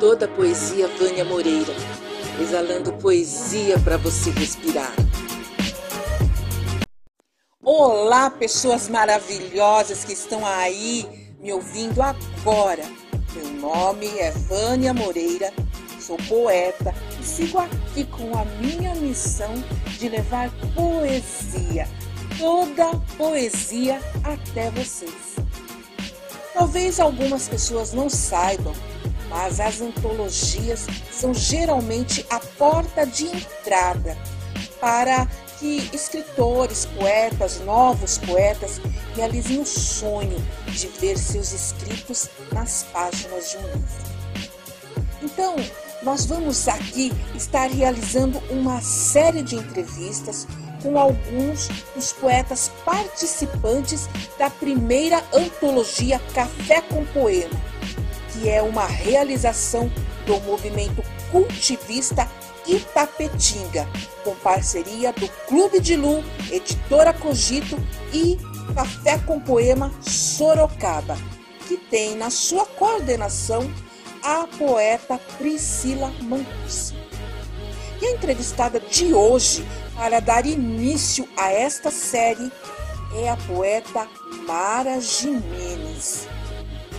toda a poesia Vânia Moreira, exalando poesia para você respirar. Olá, pessoas maravilhosas que estão aí me ouvindo agora. Meu nome é Vânia Moreira, sou poeta e sigo aqui com a minha missão de levar poesia, toda poesia até vocês. Talvez algumas pessoas não saibam, mas as antologias são geralmente a porta de entrada para que escritores, poetas, novos poetas realizem o sonho de ver seus escritos nas páginas de um livro. Então, nós vamos aqui estar realizando uma série de entrevistas com alguns dos poetas participantes da primeira antologia Café com Poema, que é uma realização do movimento cultivista Itapetinga, com parceria do Clube de Lu, Editora Cogito e Café com Poema Sorocaba, que tem na sua coordenação a poeta Priscila Mancusi. E a entrevistada de hoje, para dar início a esta série, é a poeta Mara Jimenez.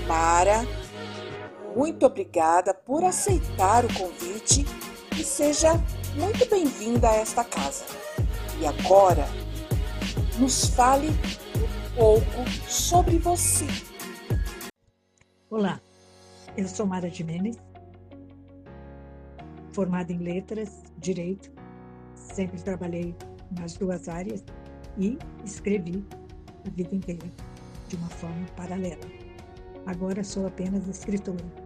Mara, muito obrigada por aceitar o convite e seja muito bem-vinda a esta casa. E agora, nos fale um pouco sobre você. Olá, eu sou Mara Jimenez, formada em letras, direito, sempre trabalhei nas duas áreas e escrevi a vida inteira de uma forma paralela. Agora sou apenas escritora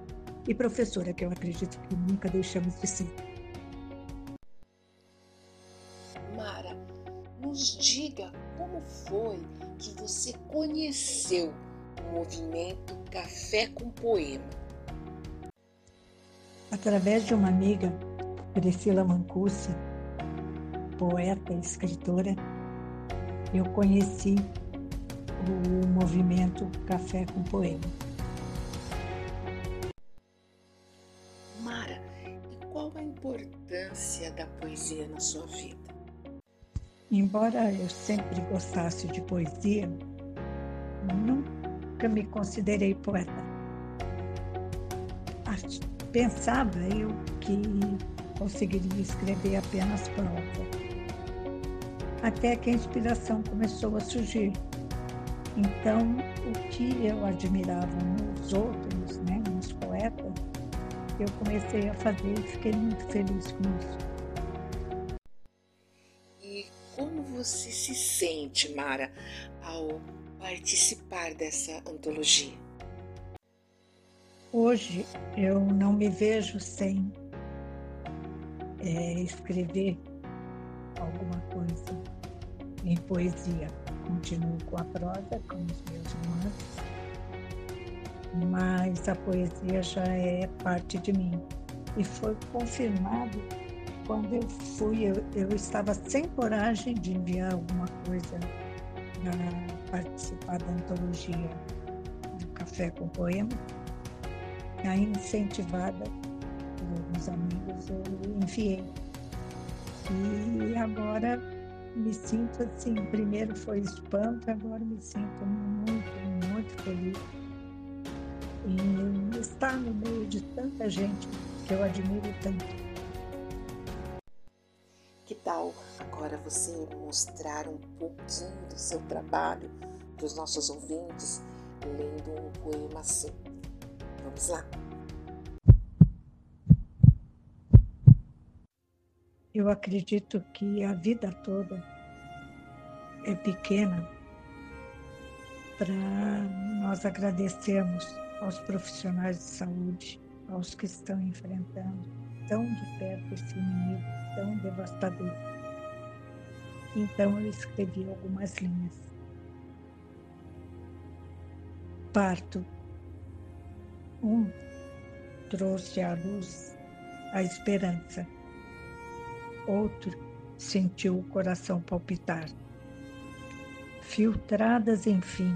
e professora, que eu acredito que nunca deixamos de ser. nos diga como foi que você conheceu o movimento Café com Poema. Através de uma amiga, Priscila Mancusi, poeta e escritora, eu conheci o movimento Café com Poema. Importância da poesia na sua vida? Embora eu sempre gostasse de poesia, nunca me considerei poeta. Pensava eu que conseguiria escrever apenas prosa. Até que a inspiração começou a surgir. Então, o que eu admirava nos outros, né, nos poetas, eu comecei a fazer e fiquei muito feliz com isso. você se sente, Mara, ao participar dessa antologia? Hoje eu não me vejo sem é, escrever alguma coisa em poesia. Continuo com a prosa, com os meus romances, mas a poesia já é parte de mim. E foi confirmado quando eu fui, eu, eu estava sem coragem de enviar alguma coisa para participar da antologia do Café com Poema. Aí, incentivada por alguns amigos, eu enviei. E agora me sinto assim, primeiro foi espanto, agora me sinto muito, muito feliz em estar no meio de tanta gente que eu admiro tanto. Que tal agora você mostrar um pouquinho do seu trabalho para os nossos ouvintes, lendo um poema assim? Vamos lá! Eu acredito que a vida toda é pequena para nós agradecermos aos profissionais de saúde, aos que estão enfrentando tão de perto esse inimigo tão devastador. Então eu escrevi algumas linhas. Parto. Um trouxe à luz a esperança. Outro sentiu o coração palpitar. Filtradas, enfim,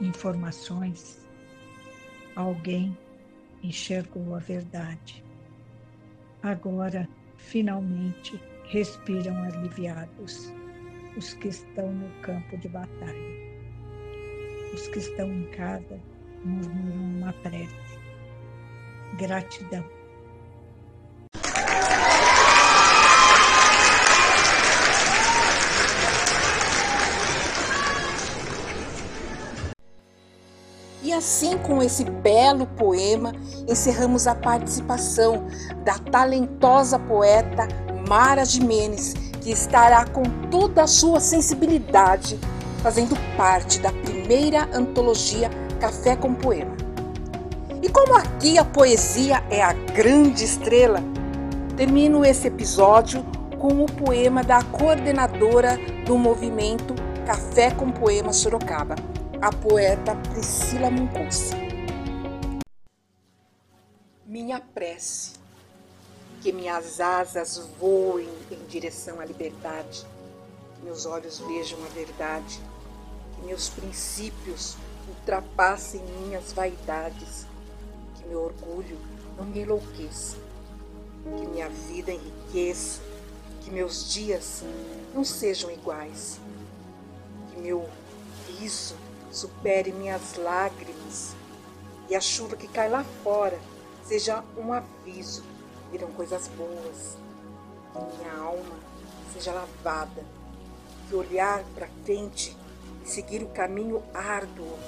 informações, alguém enxergou a verdade. Agora, finalmente, respiram aliviados os que estão no campo de batalha. Os que estão em casa murmuram uma prece. Gratidão. Assim, com esse belo poema, encerramos a participação da talentosa poeta Mara Jimenez, que estará com toda a sua sensibilidade fazendo parte da primeira antologia Café com Poema. E como aqui a poesia é a grande estrela, termino esse episódio com o poema da coordenadora do movimento Café com Poema Sorocaba, a poeta Priscila Muncusi. Minha prece, que minhas asas voem em direção à liberdade, que meus olhos vejam a verdade, que meus princípios ultrapassem minhas vaidades, que meu orgulho não me enlouqueça, que minha vida enriqueça, que meus dias não sejam iguais, que meu riso supere minhas lágrimas. E a chuva que cai lá fora seja um aviso, virão coisas boas, que minha alma seja lavada, que olhar para frente e seguir o caminho árduo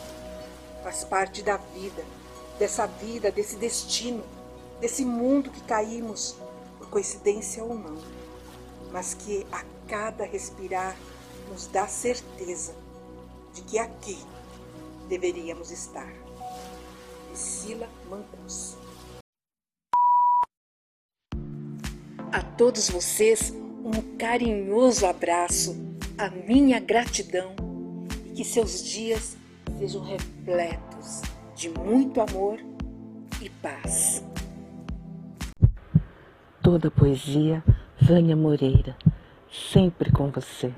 faz parte da vida, dessa vida, desse destino, desse mundo que caímos, por coincidência ou não, mas que a cada respirar nos dá certeza de que aqui deveríamos estar. Priscila Mancus. A todos vocês, um carinhoso abraço, a minha gratidão e que seus dias sejam repletos de muito amor e paz. Toda poesia, Vânia Moreira, sempre com você.